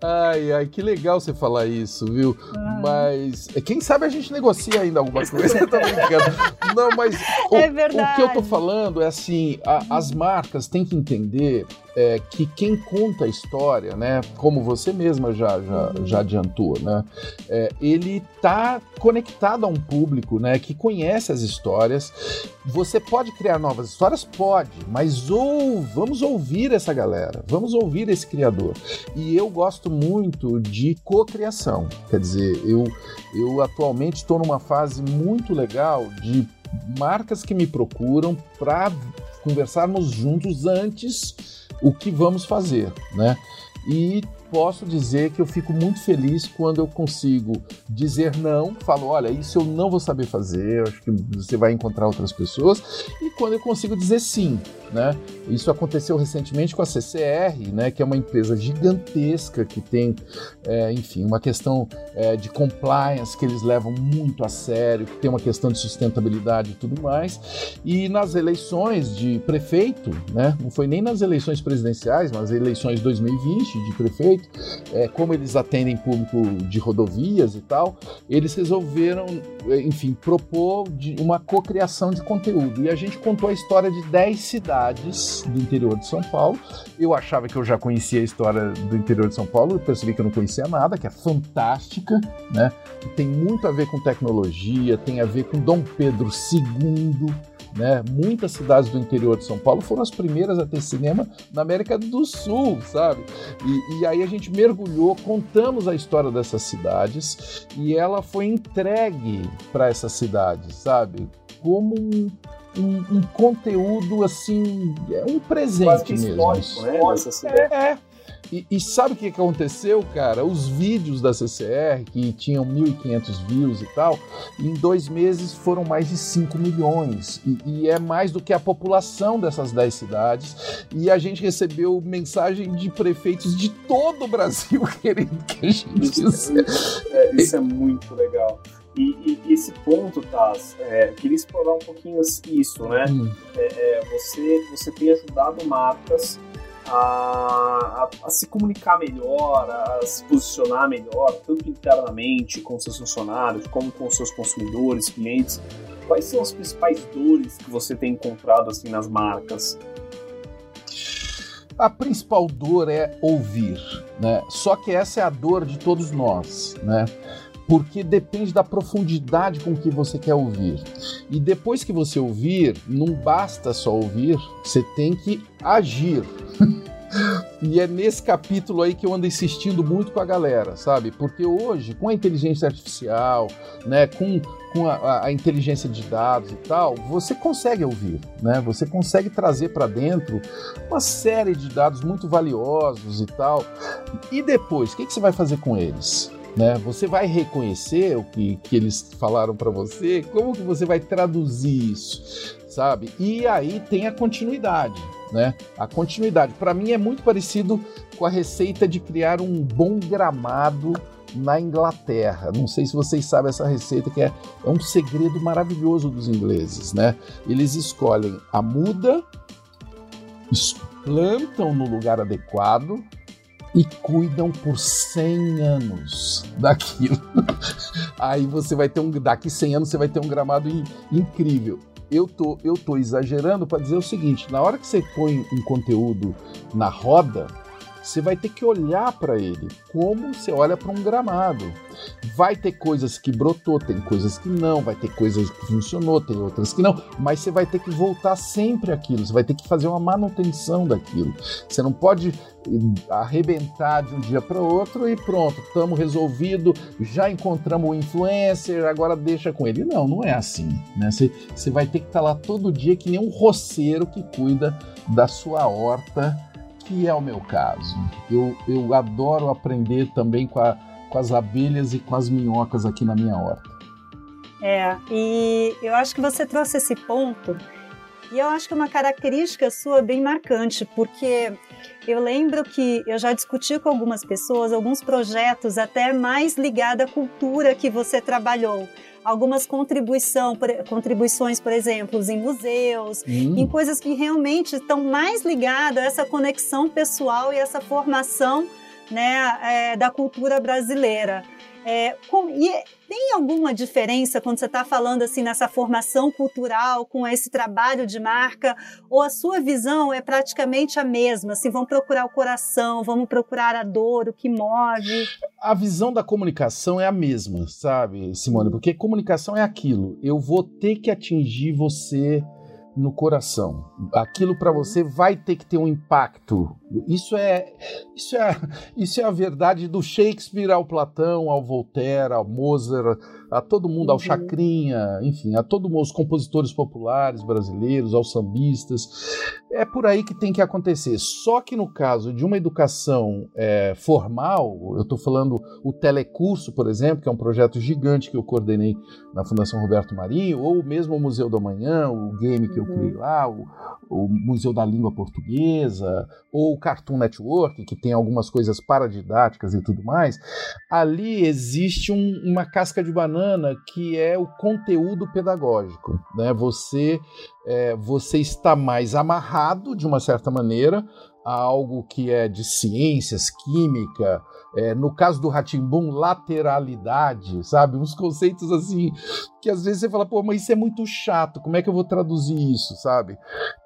Ai, ai, que legal você falar isso, viu? Ah. Mas quem sabe a gente negocia ainda alguma [laughs] coisa. eu tô brincando. Não, mas o, é o, que eu tô falando é assim: a, as marcas têm que entender é, que quem conta a história, né, como você mesma já, já, uhum. já adiantou, né, é, ele está conectado a um público né, que conhece as histórias. Você pode criar novas histórias? Pode, mas ou, vamos ouvir essa galera, vamos ouvir esse criador. E eu gosto muito de cocriação, quer dizer, eu, eu atualmente estou numa fase muito legal de marcas que me procuram para conversarmos juntos antes o que vamos fazer, né? E posso dizer que eu fico muito feliz quando eu consigo dizer não, falo, olha, isso eu não vou saber fazer, acho que você vai encontrar outras pessoas, e quando eu consigo dizer sim, né? Isso aconteceu recentemente com a CCR, né, que é uma empresa gigantesca que tem, é, enfim, uma questão é, de compliance que eles levam muito a sério, que tem uma questão de sustentabilidade e tudo mais. E nas eleições de prefeito, né, não foi nem nas eleições presidenciais, mas eleições 2020 de prefeito, é, como eles atendem público de rodovias e tal, eles resolveram, enfim, propor uma cocriação de conteúdo. E a gente contou a história de 10 cidades do interior de São Paulo. Eu achava que eu já conhecia a história do interior de São Paulo, eu percebi que eu não conhecia nada, que é fantástica, né? Tem muito a ver com tecnologia, tem a ver com Dom Pedro II né? Muitas cidades do interior de São Paulo foram as primeiras a ter cinema na América do Sul, sabe? E, e aí a gente mergulhou, contamos a história dessas cidades e ela foi entregue para essas cidades, sabe? Como um um, um conteúdo assim, é um presente mesmo. Histórico, né? É, é. E, e, sabe o que aconteceu, cara? Os vídeos da CCR, que tinham 1.500 views e tal, em dois meses foram mais de 5 milhões. E, e, é mais do que a população dessas 10 cidades. E a gente recebeu mensagem de prefeitos de todo o Brasil [laughs] querendo que a gente isso, é, isso é muito legal. E, e, esse ponto, Taz, é, queria explorar um pouquinho isso, né? Hum. É, é, você, você tem ajudado marcas a, a, a, se comunicar melhor, a se posicionar melhor, tanto internamente com seus funcionários, como com seus consumidores, clientes. Quais são as principais dores que você tem encontrado assim nas marcas? A principal dor é ouvir, né? Só que essa é a dor de todos nós, né? Porque depende da profundidade com que você quer ouvir. E depois que você ouvir, não basta só ouvir, você tem que agir. [laughs] e é nesse capítulo aí que eu ando insistindo muito com a galera, sabe? Porque hoje, com a inteligência artificial, né, com, com a, a inteligência de dados e tal, você consegue ouvir, né? Você consegue trazer para dentro uma série de dados muito valiosos e tal. E depois, o que, que você vai fazer com eles? Né? Você vai reconhecer o que, que eles falaram para você? Como que você vai traduzir isso, sabe? E aí tem a continuidade, né? A continuidade, para mim, é muito parecido com a receita de criar um bom gramado na Inglaterra. Não sei se vocês sabem essa receita, que é, é um segredo maravilhoso dos ingleses, né? Eles escolhem a muda, plantam no lugar adequado, e cuidam por 100 anos daquilo. [laughs] Aí você vai ter um daqui 100 anos você vai ter um gramado in, incrível. Eu tô eu tô exagerando para dizer o seguinte, na hora que você põe um conteúdo na roda, você vai ter que olhar para ele como você olha para um gramado. Vai ter coisas que brotou, tem coisas que não, vai ter coisas que funcionou, tem outras que não, mas você vai ter que voltar sempre aquilo, você vai ter que fazer uma manutenção daquilo. Você não pode eh, arrebentar de um dia para outro e pronto, estamos resolvido, já encontramos o influencer, agora deixa com ele. Não, não é assim. Né? Você, vai ter que estar tá lá todo dia que nem um roceiro que cuida da sua horta que é o meu caso. Eu, eu adoro aprender também com, a, com as abelhas e com as minhocas aqui na minha horta. É, e eu acho que você trouxe esse ponto, e eu acho que é uma característica sua bem marcante, porque eu lembro que eu já discuti com algumas pessoas alguns projetos até mais ligados à cultura que você trabalhou algumas contribuição, contribuições, por exemplo, em museus, hum. em coisas que realmente estão mais ligadas a essa conexão pessoal e essa formação né, é, da cultura brasileira. É, com, e tem alguma diferença quando você está falando assim nessa formação cultural com esse trabalho de marca? Ou a sua visão é praticamente a mesma? Assim, vamos procurar o coração, vamos procurar a dor, o que move? A visão da comunicação é a mesma, sabe, Simone? Porque comunicação é aquilo. Eu vou ter que atingir você no coração. Aquilo para você vai ter que ter um impacto. Isso é, isso é, isso é a verdade do Shakespeare ao Platão, ao Voltaire, ao Mozart, a todo mundo, ao uhum. Chacrinha, enfim, a todos os compositores populares brasileiros, aos sambistas. É por aí que tem que acontecer. Só que no caso de uma educação é, formal, eu estou falando o telecurso, por exemplo, que é um projeto gigante que eu coordenei na Fundação Roberto Marinho, ou mesmo o Museu do Amanhã, o game que eu uhum. criei lá, o, o Museu da Língua Portuguesa, ou o Cartoon Network, que tem algumas coisas paradidáticas e tudo mais, ali existe um, uma casca de banana que é o conteúdo pedagógico. Né? Você, é, você está mais amarrado, de uma certa maneira, a algo que é de ciências, química, é, no caso do Ratimbum, lateralidade, sabe? Uns conceitos assim que às vezes você fala, pô, mas isso é muito chato, como é que eu vou traduzir isso, sabe?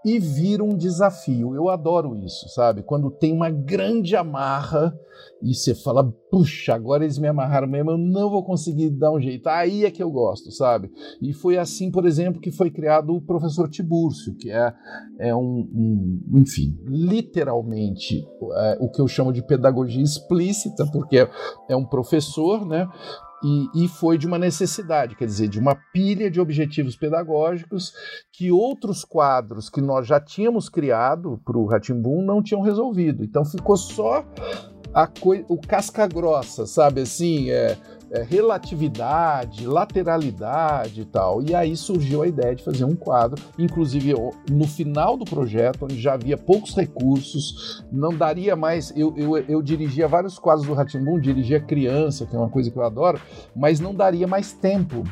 E vira um desafio. Eu adoro isso, sabe? Quando tem uma grande amarra e você fala, puxa, agora eles me amarraram mesmo, eu não vou conseguir dar um jeito. Aí é que eu gosto, sabe? E foi assim, por exemplo, que foi criado o professor Tibúrcio, que é, é um, um enfim, literalmente é, o que eu chamo de pedagogia explícita, porque é, é um professor, né? E, e, foi de uma necessidade, quer dizer, de uma pilha de objetivos pedagógicos que outros quadros que nós já tínhamos criado para o Ratimbum não tinham resolvido. Então ficou só a o casca grossa, sabe assim, é, é, relatividade, lateralidade e tal. E aí surgiu a ideia de fazer um quadro, inclusive no final do projeto, onde já havia poucos recursos, não daria mais. Eu, eu, eu dirigia vários quadros do Ratimbun, dirigia criança, que é uma coisa que eu adoro, mas não daria mais tempo.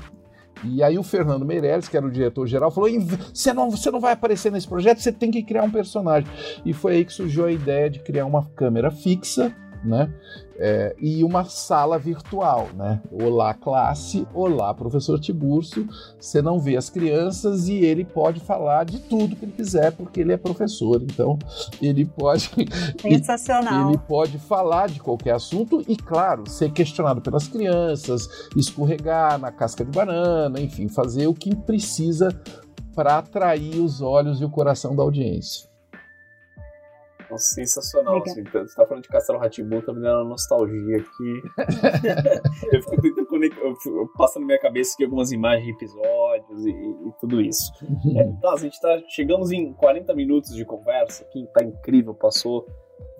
E aí o Fernando Meirelles, que era o diretor-geral, falou: você não, você não vai aparecer nesse projeto, você tem que criar um personagem. E foi aí que surgiu a ideia de criar uma câmera fixa né? É, e uma sala virtual, né? Olá classe, olá professor Tiburcio. Você não vê as crianças e ele pode falar de tudo que ele quiser porque ele é professor. Então ele pode [laughs] sensacional. Ele pode falar de qualquer assunto e claro ser questionado pelas crianças, escorregar na casca de banana, enfim, fazer o que precisa para atrair os olhos e o coração da audiência. Nossa, sensacional. Assim, então, você tá falando de Castelo Ratimbu, tá me dando uma nostalgia aqui. [laughs] eu fico tentando conectar, eu passo na minha cabeça aqui algumas imagens de episódios e, e tudo isso. É, tá, a gente tá. Chegamos em 40 minutos de conversa, que tá incrível, passou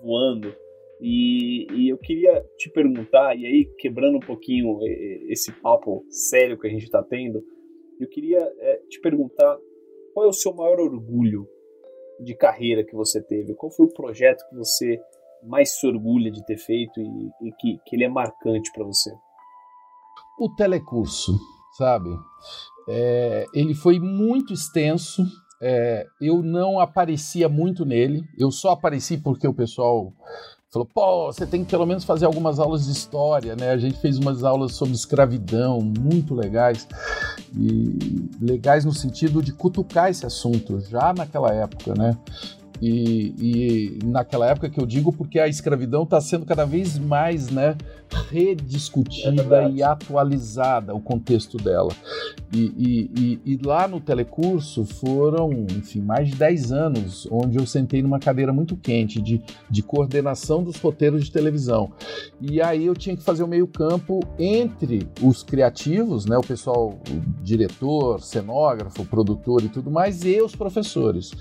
voando. E, e, eu queria te perguntar, e aí quebrando um pouquinho esse papo sério que a gente está tendo, eu queria é, te perguntar qual é o seu maior orgulho de carreira que você teve? Qual foi o projeto que você mais se orgulha de ter feito e, e que, que ele é marcante para você? O telecurso, sabe? É, ele foi muito extenso. É, eu não aparecia muito nele. Eu só apareci porque o pessoal falou, pô, você tem que pelo menos fazer algumas aulas de história, né? A gente fez umas aulas sobre escravidão muito legais e legais no sentido de cutucar esse assunto já naquela época, né? E, e, naquela época que eu digo porque a escravidão está sendo cada vez mais né, rediscutida é e atualizada o contexto dela. E, e, e, lá no telecurso foram, enfim, mais de 10 anos onde eu sentei numa cadeira muito quente de, de coordenação dos roteiros de televisão. E aí eu tinha que fazer o meio campo entre os criativos, né, o pessoal, o diretor, cenógrafo, produtor e tudo mais, e os professores.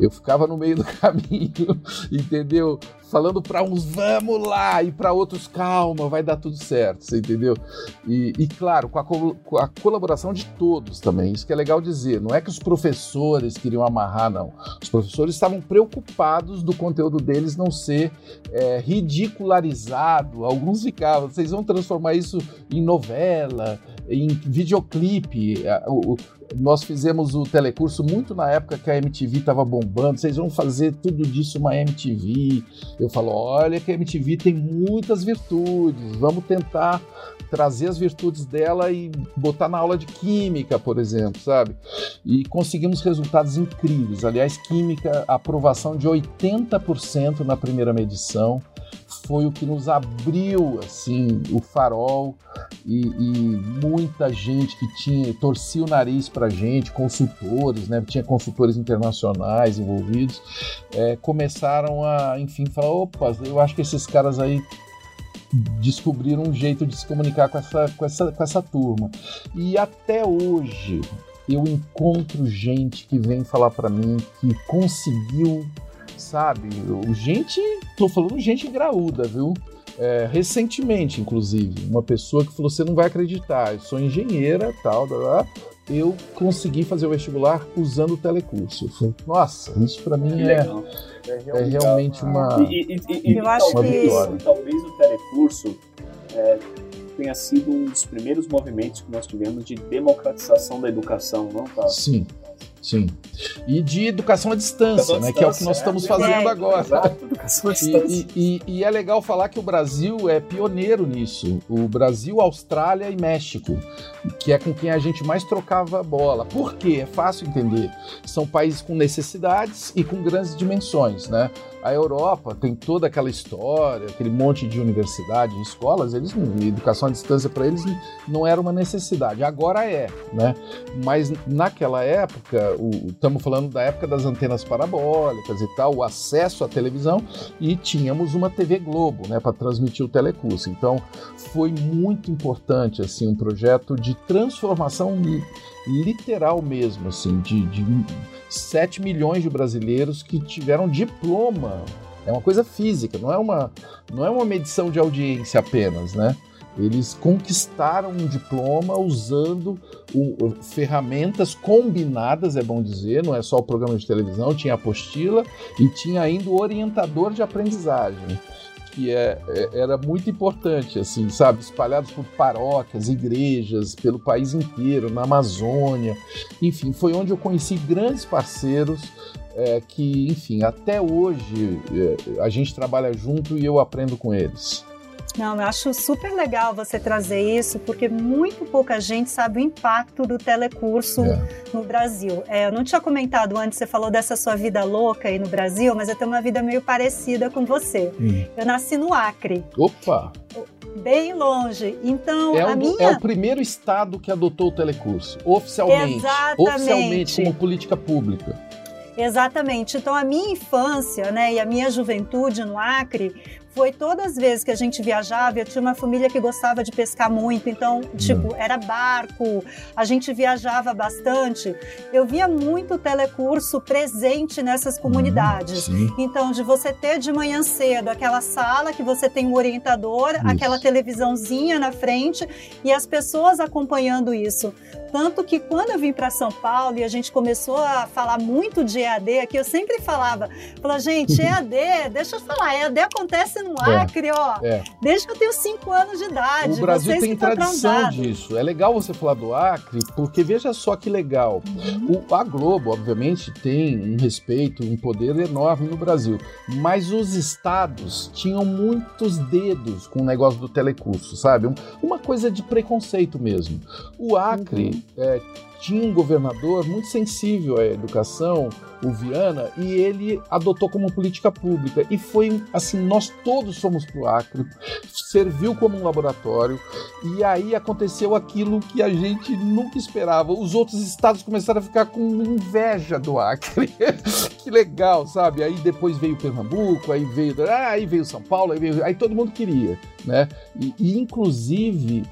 Eu ficava no meio do [laughs] caminho, entendeu? Falando para uns vamos lá e para outros calma, vai dar tudo certo, você entendeu? E, e claro, com a, com a, colaboração de todos também, isso que é legal dizer. Não é que os professores queriam amarrar, não. Os professores estavam preocupados do conteúdo deles não ser é, ridicularizado. Alguns ficavam, vocês vão transformar isso em novela, em videoclipe. Nós fizemos o telecurso muito na época que a MTV estava bombando. Vocês vão fazer tudo disso uma MTV. Eu falo, olha que a MTV tem muitas virtudes. Vamos tentar trazer as virtudes dela e botar na aula de química, por exemplo, sabe? E conseguimos resultados incríveis. Aliás, química, aprovação de 80% na primeira medição foi o que nos abriu assim o farol e, e, muita gente que tinha torcia o nariz para gente, consultores, né? Tinha consultores internacionais envolvidos, é, começaram a, enfim, falar, opa, eu acho que esses caras aí descobriram um jeito de se comunicar com essa, com essa, com essa turma. E até hoje eu encontro gente que vem falar para mim que conseguiu sabe? Gente, tô falando gente graúda, viu? É, recentemente, inclusive, uma pessoa que falou: você não vai acreditar, eu sou engenheira, tal, tal, eu consegui fazer o vestibular usando o telecurso. Nossa, isso para mim é, é, é, realmente uma, e, e, e, eu acho que vitória. talvez o telecurso é, tenha sido um dos primeiros movimentos que nós tivemos de democratização da educação, não, tá? Sim. Sim. E de educação à distância, educação né? Distância, que é o que nós estamos é, fazendo é, agora. Exato, educação à distância. E, e, e, é legal falar que o Brasil é pioneiro nisso. O Brasil, Austrália e México, que é com quem a gente mais trocava bola. Por quê? É fácil entender. São países com necessidades e com grandes dimensões, né? A Europa tem toda aquela história, aquele monte de universidade, escolas, eles educação à distância para eles não era uma necessidade. Agora é, né? Mas naquela época, estamos falando da época das antenas parabólicas e tal, o acesso à televisão e tínhamos uma TV Globo, né, para transmitir o telecurso. Então, foi muito importante assim um projeto de transformação literal mesmo, assim, de, de 7 milhões de brasileiros que tiveram diploma. É uma coisa física, não é uma, não é uma medição de audiência apenas, né? Eles conquistaram um diploma usando o, ferramentas combinadas, é bom dizer, não é só o programa de televisão, tinha apostila e tinha ainda o orientador de aprendizagem que é, é, era muito importante, assim, sabe? Espalhados por paróquias, igrejas, pelo país inteiro, na Amazônia. Enfim, foi onde eu conheci grandes parceiros é, que, enfim, até hoje é, a gente trabalha junto e eu aprendo com eles. Não, eu acho super legal você trazer isso, porque muito pouca gente sabe o impacto do telecurso é. no Brasil. É, eu não tinha comentado antes, você falou dessa sua vida louca aí no Brasil, mas eu tenho uma vida meio parecida com você. Hum. Eu nasci no Acre. Opa! Bem longe. Então, é o, minha... é o primeiro estado que adotou o telecurso, oficialmente. Exatamente. Oficialmente, como política pública. Exatamente. Então, a minha infância né, e a minha juventude no Acre foi todas as vezes que a gente viajava, eu tinha uma família que gostava de pescar muito, então, tipo, hum. era barco, a gente viajava bastante. Eu via muito telecurso presente nessas comunidades. Hum, então, de você ter de manhã cedo aquela sala que você tem um orientador, isso. aquela televisãozinha na frente e as pessoas acompanhando isso. Tanto que quando eu vim para São Paulo e a gente começou a falar muito de EAD aqui, eu sempre falava, falava, gente, [laughs] EAD, deixa eu falar, EAD acontece no é, Acre, ó, é. desde que eu tenho 5 anos de idade. O Brasil tem tradição disso. É legal você falar do Acre, porque veja só que legal. Uhum. O, a Globo, obviamente, tem um respeito, um poder enorme no Brasil, mas os estados tinham muitos dedos com o negócio do telecurso, sabe? uma coisa de preconceito mesmo. O Acre uhum é, tinha um governador muito sensível à educação, o Viana, e ele adotou como política pública. E foi assim: nós todos fomos para o Acre, [laughs] serviu como um laboratório, e aí aconteceu aquilo que a gente nunca esperava. Os outros estados começaram a ficar com inveja do Acre. [laughs] que legal, sabe? Aí depois veio Pernambuco, aí veio, ah, aí veio São Paulo, aí, veio, aí todo mundo queria, né? E, e inclusive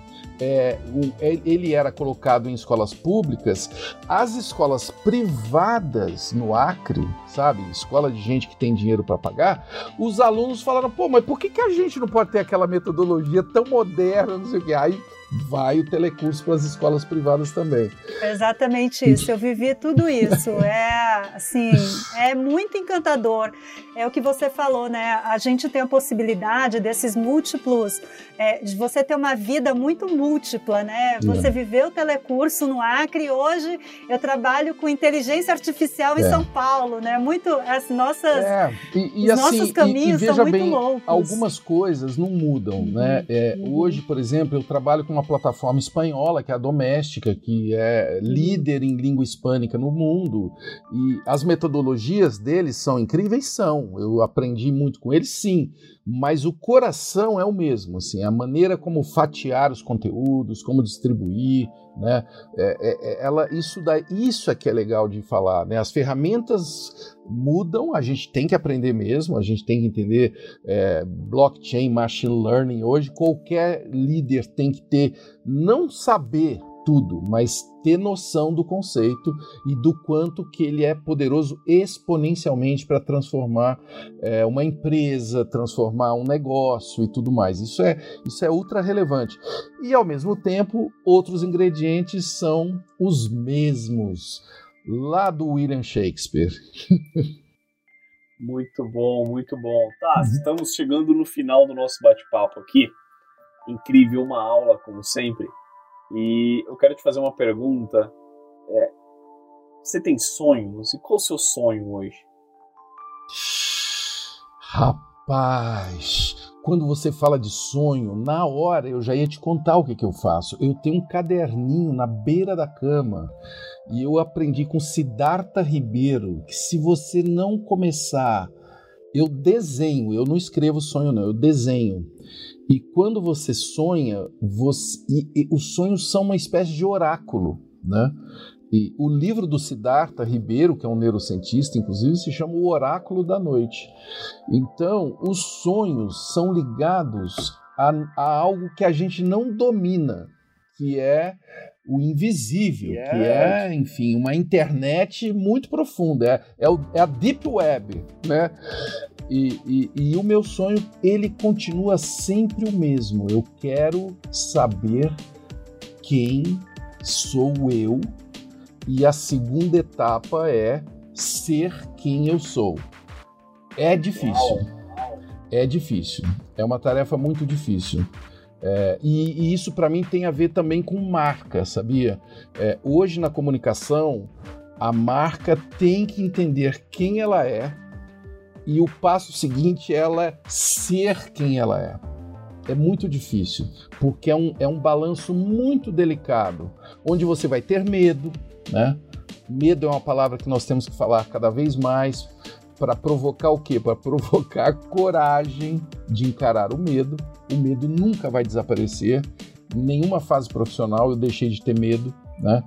é, ele era colocado em escolas públicas, as escolas privadas no Acre, sabe, escola de gente que tem dinheiro para pagar, os alunos falaram, pô, mas por que, que a gente não pode ter aquela metodologia tão moderna, não sei o que? Aí vai o telecurso para as escolas privadas também. exatamente isso. Eu vivi tudo isso. [laughs] É assim, é muito encantador. É o que você falou, né? A gente tem a possibilidade desses múltiplos, é, de você ter uma vida muito múltipla, né? Você é. viveu o telecurso no Acre. Hoje eu trabalho com inteligência artificial em é. São Paulo, né? Muito as nossas, é. e, e, os assim, nossos caminhos e, são muito bem, loucos. Algumas coisas não mudam, né? É, uhum. Hoje, por exemplo, eu trabalho com uma uma plataforma espanhola, que é a Doméstica, que é líder em língua hispânica no mundo. E as metodologias deles são incríveis? São. Eu aprendi muito com eles, sim. Mas o coração é o mesmo, assim, a maneira como fatiar os conteúdos, como distribuir, né? É, é, é ela, isso, da, isso é que é legal de falar, né? As ferramentas mudam, a gente tem que aprender mesmo, a gente tem que entender é, blockchain, machine learning. Hoje qualquer líder tem que ter, não saber tudo, mas ter noção do conceito e do quanto que ele é poderoso exponencialmente para transformar é, uma empresa, transformar um negócio e tudo mais. Isso é, isso é ultra relevante. E ao mesmo tempo, outros ingredientes são os mesmos lá do William Shakespeare. [laughs] muito bom, muito bom. Tá, uhum. estamos chegando no final do nosso bate-papo aqui. Incrível, uma aula, como sempre. E eu quero te fazer uma pergunta. É, você tem sonhos? E qual o seu sonho hoje? Rapaz, quando você fala de sonho, na hora eu já ia te contar o que, que eu faço. Eu tenho um caderninho na beira da cama e eu aprendi com Siddhartha Ribeiro que se você não começar eu desenho, eu não escrevo sonho, não, eu desenho. E quando você sonha, você, e, e, os sonhos são uma espécie de oráculo, né? E o livro do Siddhartha Ribeiro, que é um neurocientista, inclusive, se chama O Oráculo da Noite. Então, os sonhos são ligados a, a algo que a gente não domina, que é o invisível, yeah. que é, enfim, uma internet muito profunda, é, é, o, é a deep web, né? E, e, e, o meu sonho, ele continua sempre o mesmo. Eu quero saber quem sou eu e a segunda etapa é ser quem eu sou. É difícil. É difícil. É uma tarefa muito difícil. É, e, e, isso para mim tem a ver também com marca, sabia? É, hoje na comunicação, a marca tem que entender quem ela é e o passo seguinte é ela ser quem ela é. É muito difícil, porque é um, é um balanço muito delicado, onde você vai ter medo, né? Medo é uma palavra que nós temos que falar cada vez mais para provocar o quê? Para provocar [laughs] coragem de encarar o medo. O medo nunca vai desaparecer. Em nenhuma fase profissional eu deixei de ter medo, né?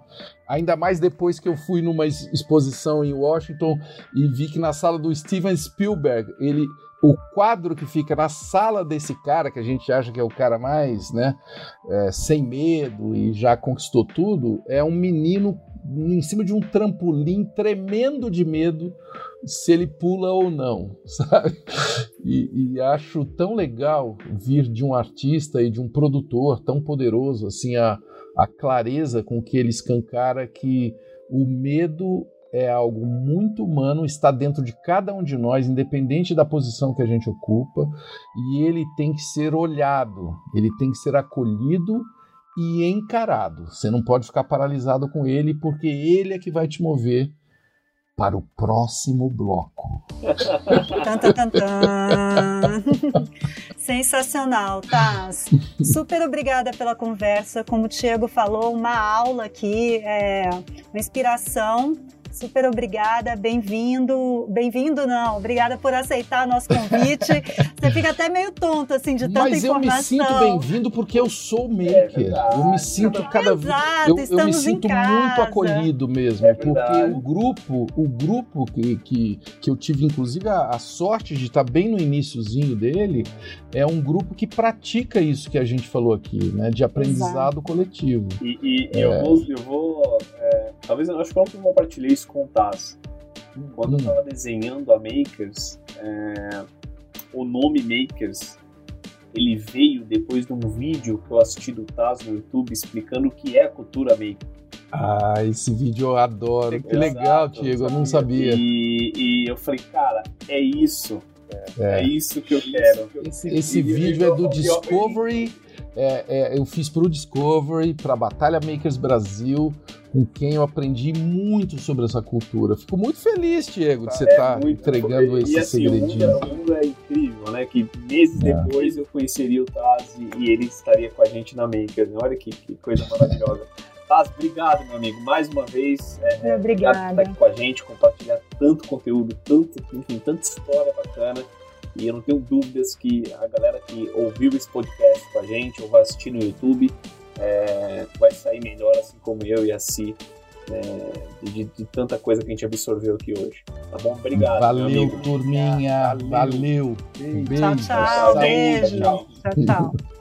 Ainda mais depois que eu fui numa exposição em Washington e vi que na sala do Steven Spielberg, ele o quadro que fica na sala desse cara, que a gente acha que é o cara mais, né, é, sem medo e já conquistou tudo, é um menino em cima de um trampolim, tremendo de medo se ele pula ou não, [laughs] sabe? E, e, acho tão legal vir de um artista e de um produtor tão poderoso, assim, a, a clareza com que ele escancara que o medo é algo muito humano, está dentro de cada um de nós, independente da posição que a gente ocupa, e ele tem que ser olhado, ele tem que ser acolhido e encarado. Você não pode ficar paralisado com ele, porque ele é que vai te mover para o próximo bloco. Tan, tan, tan, Sensacional, Taz. Super obrigada pela conversa. Como o Diego falou, uma aula aqui, é, uma inspiração Super obrigada, bem-vindo. Bem-vindo, não. Obrigada por aceitar nosso convite. Você fica até meio tonto, assim, de tanta Mas informação. Mas eu me sinto bem-vindo porque eu sou maker. É eu me sinto cada vez. Eu, eu, me sinto muito acolhido mesmo. É porque o grupo, o grupo que, que, que eu tive, inclusive, a, a sorte de estar bem no iníciozinho dele, é um grupo que pratica isso que a gente falou aqui, né? De aprendizado Exato. coletivo. E, e é. eu vou. Eu vou é, talvez eu acho que eu não compartilhei isso o Taz. Quando hum. eu estava desenhando a Makers, é, o nome Makers ele veio depois de um vídeo que eu assisti do Taz no YouTube explicando o que é a cultura maker. Ah, esse vídeo eu adoro. Que legal, Diego, eu não sabia. E, e, eu falei, cara, é isso. É, é isso que eu quero. Esse, esse vídeo é do Discovery. É, é, eu fiz para o Discovery, para Batalha Makers Brasil com quem eu aprendi muito sobre essa cultura. Fico muito feliz, Diego, de você estar é tá entregando esse e, assim, segredinho. O mundo, é incrível, né? Que meses é. depois eu conheceria o Taz e, e, ele estaria com a gente na Maker. Né? Olha que, que coisa maravilhosa. [laughs] Taz, obrigado, meu amigo, mais uma vez. É, Obrigada. Por estar aqui com a gente, compartilhar tanto conteúdo, tanto, enfim, tanta história bacana. E eu não tenho dúvidas que a galera que ouviu esse podcast com a gente ou vai assistir no YouTube é, vai sair melhor, assim como eu e a Si, é, de, de, tanta coisa que a gente absorveu aqui hoje. Tá bom? Obrigado. Valeu, turminha. Valeu. valeu. Beijo. Tchau, tchau. Beijo. tchau. tchau.